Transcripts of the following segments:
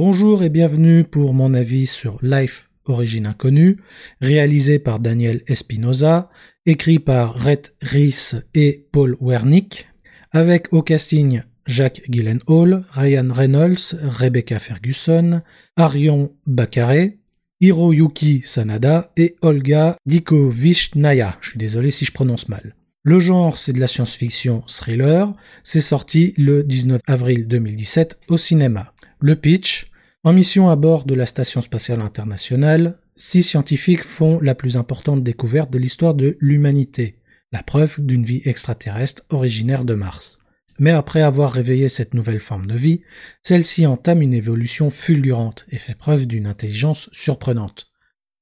Bonjour et bienvenue pour mon avis sur Life Origine Inconnue, réalisé par Daniel Espinoza, écrit par Rhett Rees et Paul Wernick, avec au casting Jacques Gyllenhaal, Ryan Reynolds, Rebecca Ferguson, Arion Bakare, Hiroyuki Sanada et Olga Dikovishnaya. Je suis désolé si je prononce mal. Le genre, c'est de la science-fiction thriller. C'est sorti le 19 avril 2017 au cinéma. Le pitch. En mission à bord de la Station spatiale internationale, six scientifiques font la plus importante découverte de l'histoire de l'humanité, la preuve d'une vie extraterrestre originaire de Mars. Mais après avoir réveillé cette nouvelle forme de vie, celle-ci entame une évolution fulgurante et fait preuve d'une intelligence surprenante.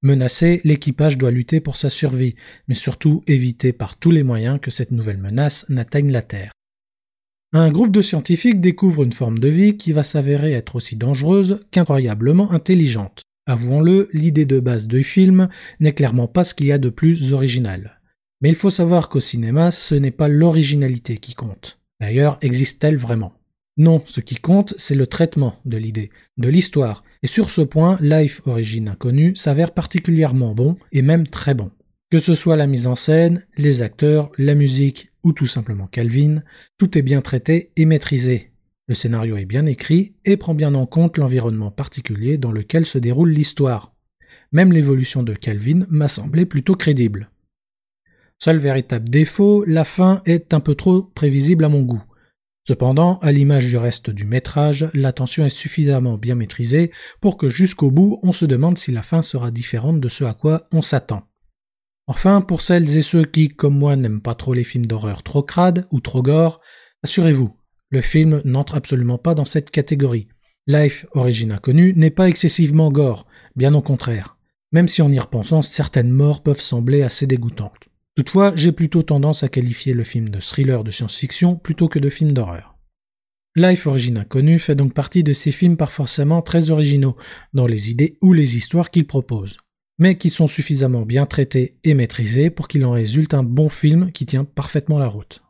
Menacé, l'équipage doit lutter pour sa survie, mais surtout éviter par tous les moyens que cette nouvelle menace n'atteigne la Terre. Un groupe de scientifiques découvre une forme de vie qui va s'avérer être aussi dangereuse qu'incroyablement intelligente. Avouons-le, l'idée de base du film n'est clairement pas ce qu'il y a de plus original. Mais il faut savoir qu'au cinéma, ce n'est pas l'originalité qui compte. D'ailleurs, existe-t-elle vraiment? Non, ce qui compte, c'est le traitement de l'idée, de l'histoire, et sur ce point, Life Origine Inconnue s'avère particulièrement bon, et même très bon. Que ce soit la mise en scène, les acteurs, la musique, ou tout simplement Calvin, tout est bien traité et maîtrisé. Le scénario est bien écrit et prend bien en compte l'environnement particulier dans lequel se déroule l'histoire. Même l'évolution de Calvin m'a semblé plutôt crédible. Seul véritable défaut, la fin est un peu trop prévisible à mon goût. Cependant, à l'image du reste du métrage, l'attention est suffisamment bien maîtrisée pour que jusqu'au bout on se demande si la fin sera différente de ce à quoi on s'attend. Enfin, pour celles et ceux qui, comme moi, n'aiment pas trop les films d'horreur trop crades ou trop gore, assurez-vous, le film n'entre absolument pas dans cette catégorie. Life, origine inconnue, n'est pas excessivement gore, bien au contraire, même si en y repensant, certaines morts peuvent sembler assez dégoûtantes. Toutefois, j'ai plutôt tendance à qualifier le film de thriller de science-fiction plutôt que de film d'horreur. Life Origine Inconnue fait donc partie de ces films pas forcément très originaux dans les idées ou les histoires qu'il propose, mais qui sont suffisamment bien traités et maîtrisés pour qu'il en résulte un bon film qui tient parfaitement la route.